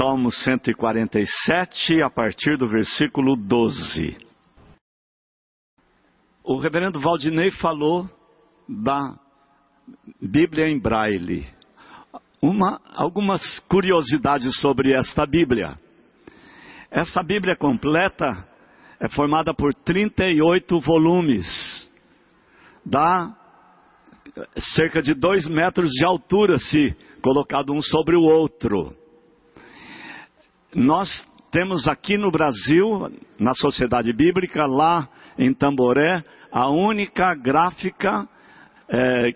Salmo 147, a partir do versículo 12. O reverendo Valdinei falou da Bíblia em Braille. Uma, algumas curiosidades sobre esta Bíblia. Essa Bíblia completa é formada por 38 volumes. Dá cerca de dois metros de altura, se colocado um sobre o outro. Nós temos aqui no Brasil, na Sociedade Bíblica, lá em Tamboré, a única gráfica é,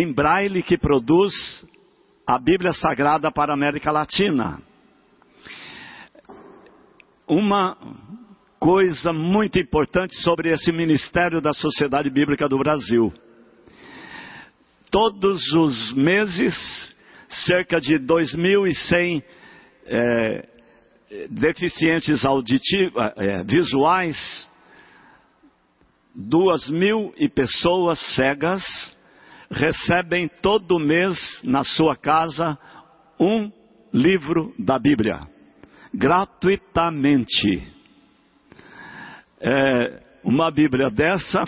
em braille que produz a Bíblia Sagrada para a América Latina. Uma coisa muito importante sobre esse ministério da Sociedade Bíblica do Brasil. Todos os meses, cerca de 2.100 é, deficientes auditivos, é, visuais, duas mil e pessoas cegas recebem todo mês na sua casa um livro da Bíblia, gratuitamente. É, uma Bíblia dessa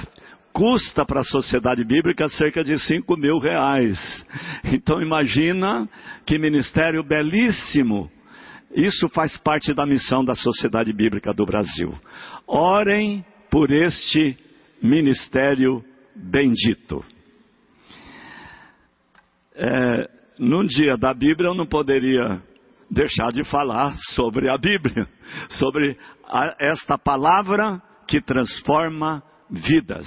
custa para a sociedade bíblica cerca de 5 mil reais. Então imagina que ministério belíssimo. Isso faz parte da missão da Sociedade Bíblica do Brasil. Orem por este ministério bendito. É, num dia da Bíblia eu não poderia deixar de falar sobre a Bíblia, sobre a, esta palavra que transforma vidas.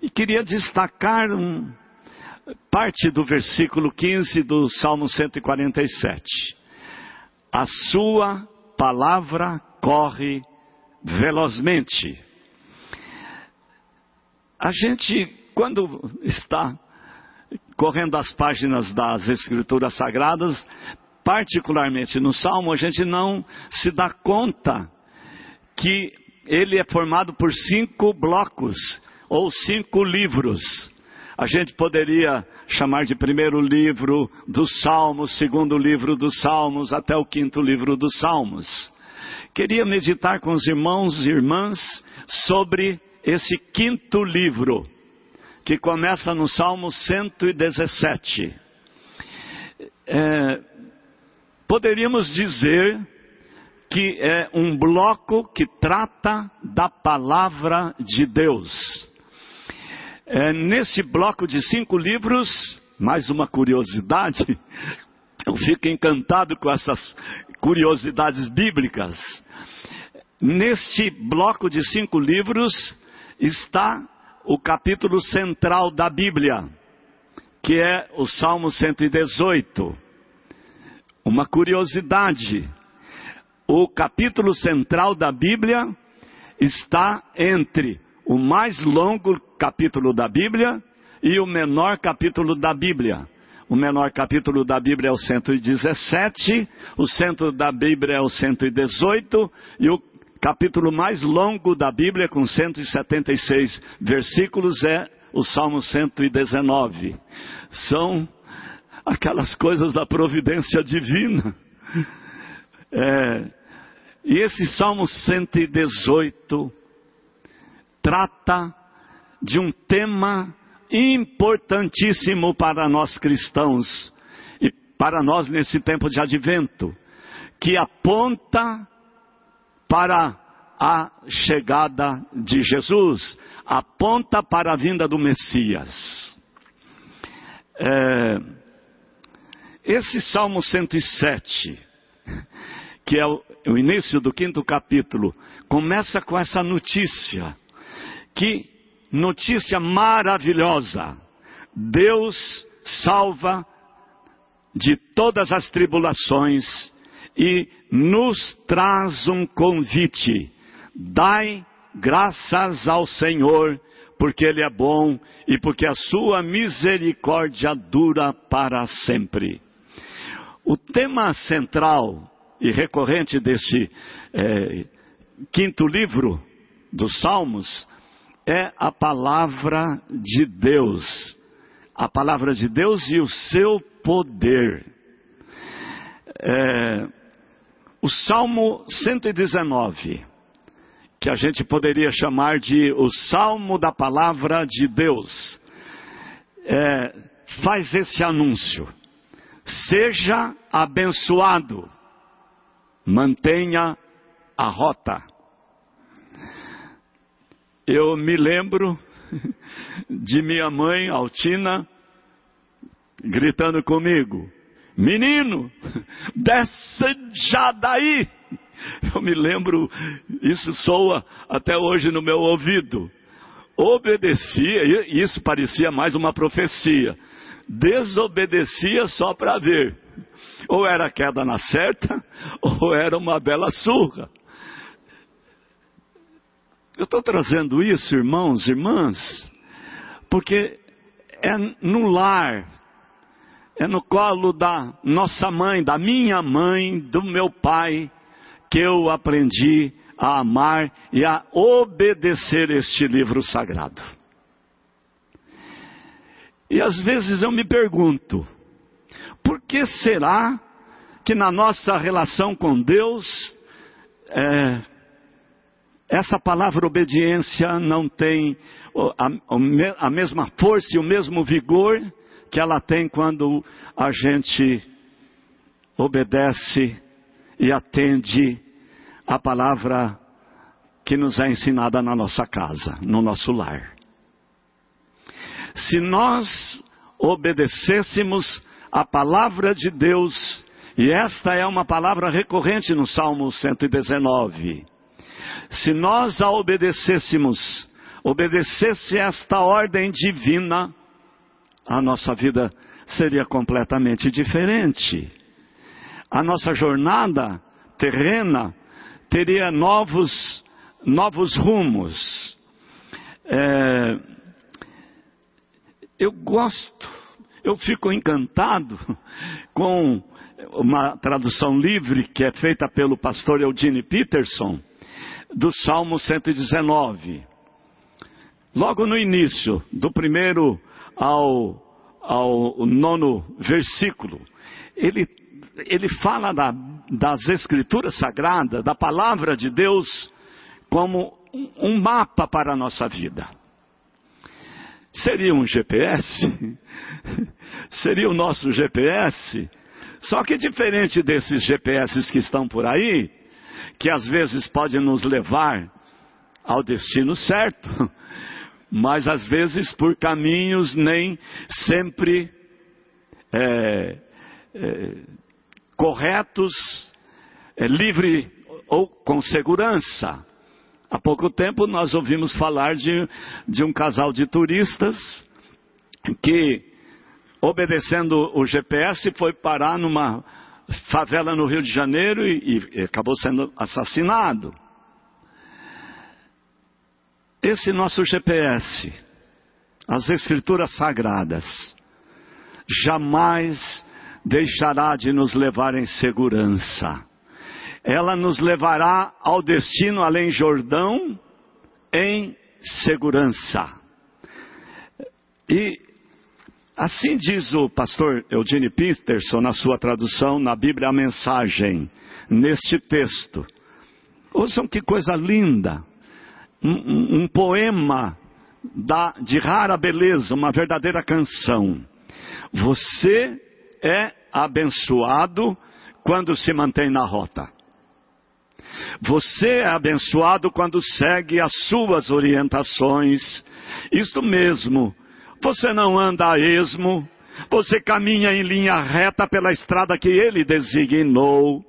E queria destacar um, parte do versículo 15 do Salmo 147. A sua palavra corre velozmente. A gente, quando está correndo as páginas das Escrituras Sagradas, particularmente no Salmo, a gente não se dá conta que ele é formado por cinco blocos ou cinco livros. A gente poderia chamar de primeiro livro dos Salmos, segundo livro dos Salmos, até o quinto livro dos Salmos. Queria meditar com os irmãos e irmãs sobre esse quinto livro, que começa no Salmo 117. É, poderíamos dizer que é um bloco que trata da palavra de Deus. É, nesse bloco de cinco livros, mais uma curiosidade, eu fico encantado com essas curiosidades bíblicas. Neste bloco de cinco livros está o capítulo central da Bíblia, que é o Salmo 118. Uma curiosidade: o capítulo central da Bíblia está entre o mais longo capítulo da Bíblia e o menor capítulo da Bíblia. O menor capítulo da Bíblia é o 117, o centro da Bíblia é o 118 e o capítulo mais longo da Bíblia, com 176 versículos, é o Salmo 119. São aquelas coisas da providência divina. É, e esse Salmo 118 trata de um tema importantíssimo para nós cristãos e para nós nesse tempo de advento, que aponta para a chegada de Jesus, aponta para a vinda do Messias. É, esse Salmo 107, que é o, o início do quinto capítulo, começa com essa notícia, que notícia maravilhosa, Deus salva de todas as tribulações e nos traz um convite. Dai graças ao Senhor, porque Ele é bom e porque a sua misericórdia dura para sempre. O tema central e recorrente deste é, quinto livro dos Salmos é a palavra de Deus. A palavra de Deus e o seu poder. É, o Salmo 119, que a gente poderia chamar de o Salmo da Palavra de Deus, é, faz esse anúncio: seja abençoado, mantenha a rota. Eu me lembro de minha mãe, Altina, gritando comigo: Menino, desce já daí. Eu me lembro, isso soa até hoje no meu ouvido. Obedecia, isso parecia mais uma profecia. Desobedecia só para ver. Ou era queda na certa, ou era uma bela surra. Eu estou trazendo isso, irmãos, irmãs, porque é no lar, é no colo da nossa mãe, da minha mãe, do meu pai, que eu aprendi a amar e a obedecer este livro sagrado. E às vezes eu me pergunto, por que será que na nossa relação com Deus, é, essa palavra obediência não tem a, a mesma força e o mesmo vigor que ela tem quando a gente obedece e atende a palavra que nos é ensinada na nossa casa, no nosso lar. Se nós obedecêssemos a palavra de Deus, e esta é uma palavra recorrente no Salmo 119, se nós a obedecêssemos, obedecesse esta ordem divina, a nossa vida seria completamente diferente. A nossa jornada terrena teria novos, novos rumos. É, eu gosto, eu fico encantado com uma tradução livre que é feita pelo pastor Eugene Peterson, do Salmo 119. Logo no início, do primeiro ao, ao nono versículo, ele, ele fala da, das Escrituras Sagradas, da palavra de Deus, como um mapa para a nossa vida. Seria um GPS? Seria o nosso GPS? Só que diferente desses GPS que estão por aí, que às vezes podem nos levar ao destino certo, mas às vezes por caminhos nem sempre é, é, corretos, é, livre ou com segurança. Há pouco tempo nós ouvimos falar de, de um casal de turistas que, obedecendo o GPS, foi parar numa favela no Rio de Janeiro e, e acabou sendo assassinado. Esse nosso GPS, as Escrituras Sagradas, jamais deixará de nos levar em segurança. Ela nos levará ao destino além Jordão em segurança. E assim diz o pastor Eugene Peterson na sua tradução na Bíblia a mensagem, neste texto. Ouçam que coisa linda um, um poema da, de rara beleza, uma verdadeira canção. Você é abençoado quando se mantém na rota. Você é abençoado quando segue as suas orientações. Isto mesmo, você não anda a esmo, você caminha em linha reta pela estrada que ele designou.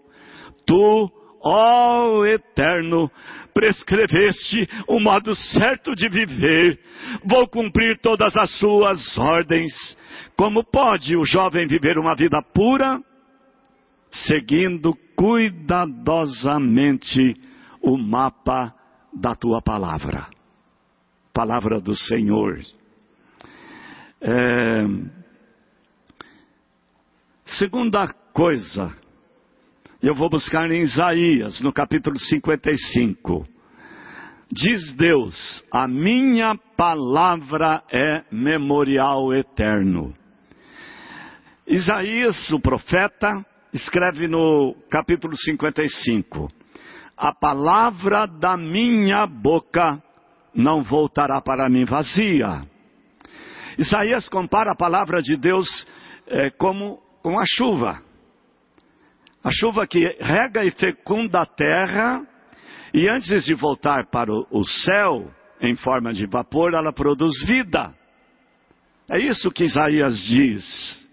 Tu, ó Eterno, prescreveste o modo certo de viver, vou cumprir todas as suas ordens. Como pode o jovem viver uma vida pura? Seguindo cuidadosamente o mapa da tua palavra, palavra do Senhor. É... Segunda coisa eu vou buscar em Isaías, no capítulo 55. Diz Deus: A minha palavra é memorial eterno. Isaías, o profeta, escreve no capítulo 55: A palavra da minha boca não voltará para mim vazia. Isaías compara a palavra de Deus é, como com a chuva. A chuva que rega e fecunda a terra, e antes de voltar para o céu, em forma de vapor, ela produz vida. É isso que Isaías diz.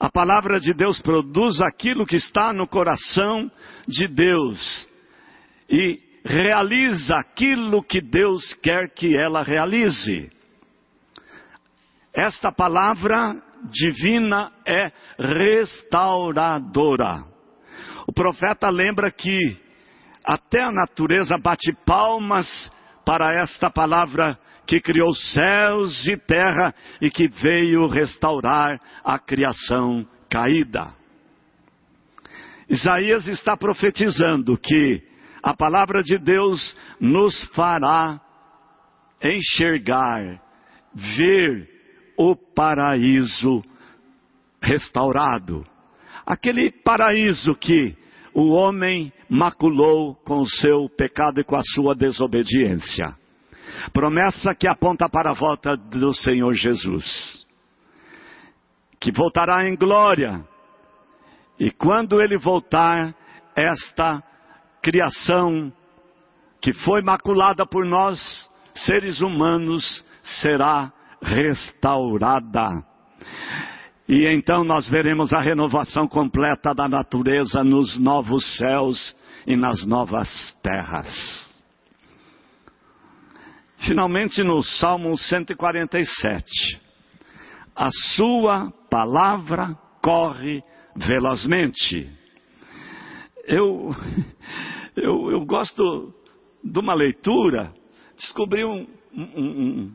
A palavra de Deus produz aquilo que está no coração de Deus e realiza aquilo que Deus quer que ela realize. Esta palavra divina é restauradora. O profeta lembra que até a natureza bate palmas para esta palavra que criou céus e terra e que veio restaurar a criação caída. Isaías está profetizando que a palavra de Deus nos fará enxergar, ver o paraíso restaurado. Aquele paraíso que o homem maculou com o seu pecado e com a sua desobediência. Promessa que aponta para a volta do Senhor Jesus, que voltará em glória. E quando ele voltar, esta criação que foi maculada por nós, seres humanos, será restaurada. E então nós veremos a renovação completa da natureza nos novos céus e nas novas terras. Finalmente, no Salmo 147, a sua palavra corre velozmente. Eu, eu, eu gosto de uma leitura, descobri um, um,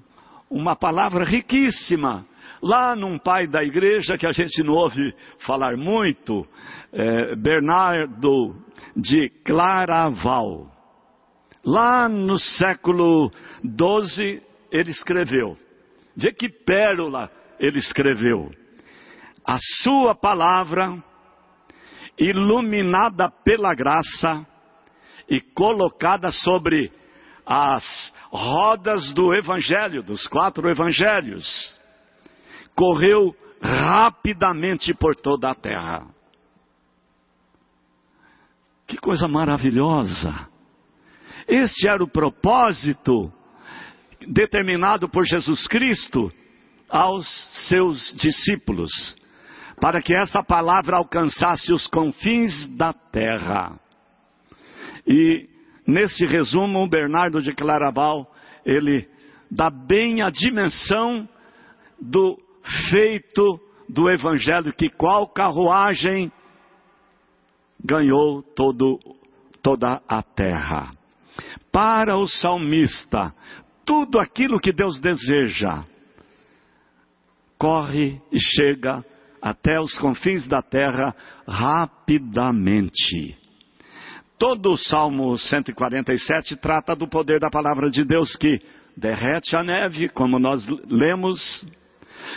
uma palavra riquíssima. Lá num pai da igreja que a gente não ouve falar muito, é, Bernardo de Claraval. Lá no século XII, ele escreveu. Vê que pérola ele escreveu. A sua palavra, iluminada pela graça e colocada sobre as rodas do evangelho, dos quatro evangelhos, correu rapidamente por toda a terra. Que coisa maravilhosa! Este era o propósito determinado por Jesus Cristo aos seus discípulos, para que essa palavra alcançasse os confins da terra. E nesse resumo, Bernardo de Claraval, ele dá bem a dimensão do feito do evangelho que qual carruagem ganhou todo, toda a terra. Para o salmista, tudo aquilo que Deus deseja corre e chega até os confins da terra rapidamente. Todo o Salmo 147 trata do poder da palavra de Deus que derrete a neve, como nós lemos,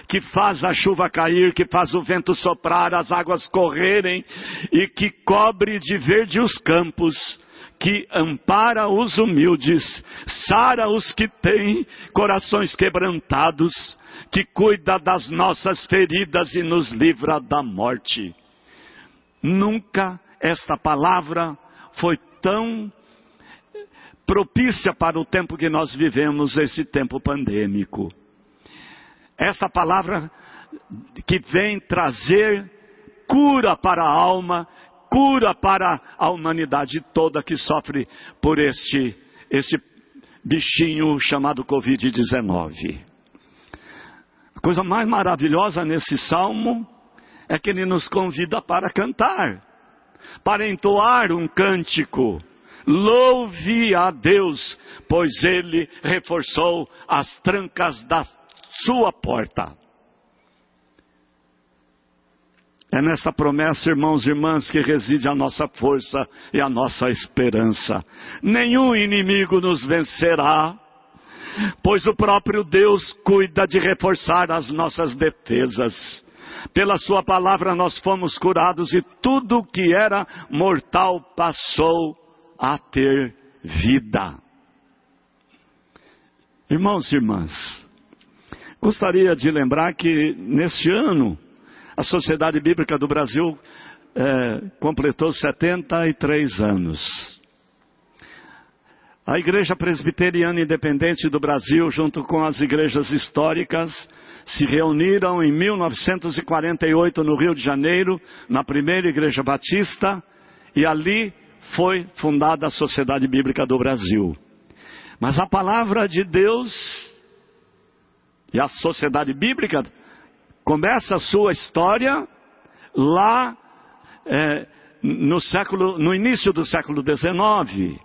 que faz a chuva cair, que faz o vento soprar, as águas correrem e que cobre de verde os campos que ampara os humildes, sara os que têm corações quebrantados, que cuida das nossas feridas e nos livra da morte. Nunca esta palavra foi tão propícia para o tempo que nós vivemos, esse tempo pandêmico. Esta palavra que vem trazer cura para a alma cura para a humanidade toda que sofre por este, este bichinho chamado Covid-19. A coisa mais maravilhosa nesse salmo é que ele nos convida para cantar, para entoar um cântico. Louve a Deus, pois ele reforçou as trancas da sua porta. É nessa promessa, irmãos e irmãs, que reside a nossa força e a nossa esperança. Nenhum inimigo nos vencerá, pois o próprio Deus cuida de reforçar as nossas defesas. Pela Sua palavra nós fomos curados e tudo que era mortal passou a ter vida. Irmãos e irmãs, gostaria de lembrar que neste ano a Sociedade Bíblica do Brasil é, completou 73 anos. A Igreja Presbiteriana Independente do Brasil, junto com as igrejas históricas, se reuniram em 1948 no Rio de Janeiro, na primeira Igreja Batista, e ali foi fundada a Sociedade Bíblica do Brasil. Mas a palavra de Deus e a Sociedade Bíblica começa a sua história lá é, no século, no início do século XIX.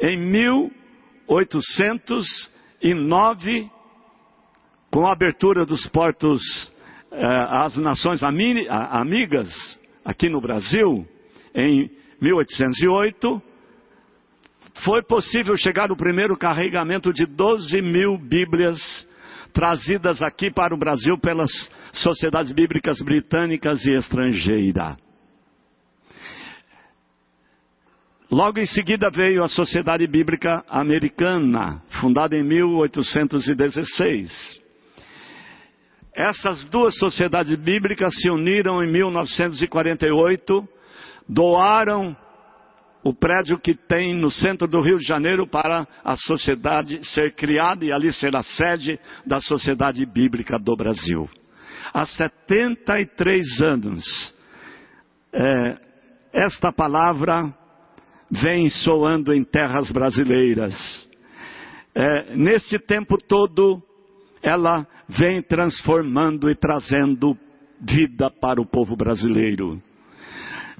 Em 1809, com a abertura dos portos eh, às nações amigas aqui no Brasil, em 1808, foi possível chegar o primeiro carregamento de 12 mil Bíblias trazidas aqui para o Brasil pelas sociedades bíblicas britânicas e estrangeiras. Logo em seguida veio a Sociedade Bíblica Americana, fundada em 1816. Essas duas sociedades bíblicas se uniram em 1948, doaram o prédio que tem no centro do Rio de Janeiro para a sociedade ser criada e ali ser a sede da Sociedade Bíblica do Brasil. Há 73 anos, é, esta palavra vem soando em terras brasileiras. É, nesse tempo todo, ela vem transformando e trazendo vida para o povo brasileiro.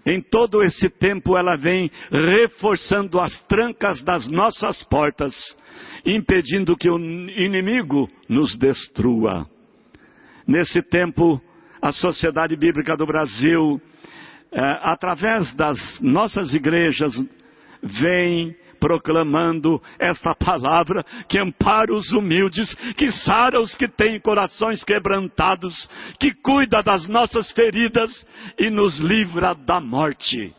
Em todo esse tempo, ela vem reforçando as trancas das nossas portas, impedindo que o inimigo nos destrua. Nesse tempo, a Sociedade Bíblica do Brasil, é, através das nossas igrejas, vem proclamando esta palavra que ampara os humildes, que sara os que têm corações quebrantados, que cuida das nossas feridas e nos livra da morte.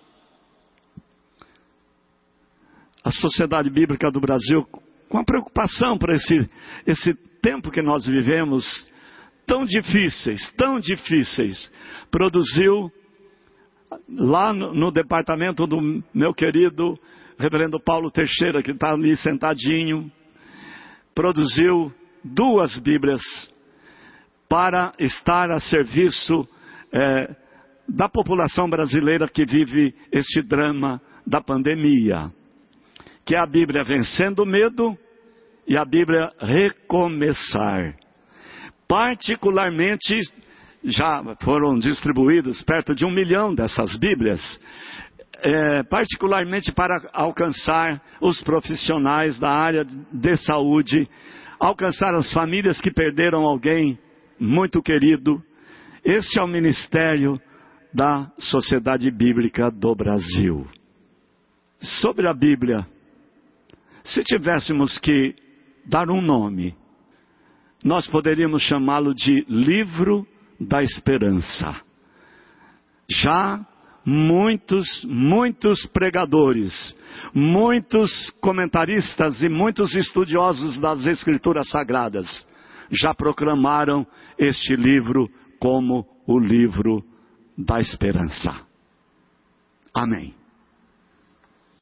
A Sociedade Bíblica do Brasil, com a preocupação para esse, esse tempo que nós vivemos, tão difíceis, tão difíceis, produziu lá no, no departamento do meu querido reverendo Paulo Teixeira, que está ali sentadinho, produziu duas Bíblias para estar a serviço é, da população brasileira que vive este drama da pandemia, que é a Bíblia Vencendo o Medo e a Bíblia Recomeçar. Particularmente, já foram distribuídos perto de um milhão dessas Bíblias é, particularmente para alcançar os profissionais da área de saúde, alcançar as famílias que perderam alguém muito querido. Este é o ministério da Sociedade Bíblica do Brasil. Sobre a Bíblia, se tivéssemos que dar um nome, nós poderíamos chamá-lo de Livro da Esperança. Já muitos, muitos pregadores, muitos comentaristas e muitos estudiosos das Escrituras Sagradas já proclamaram este livro como o livro da esperança. Amém.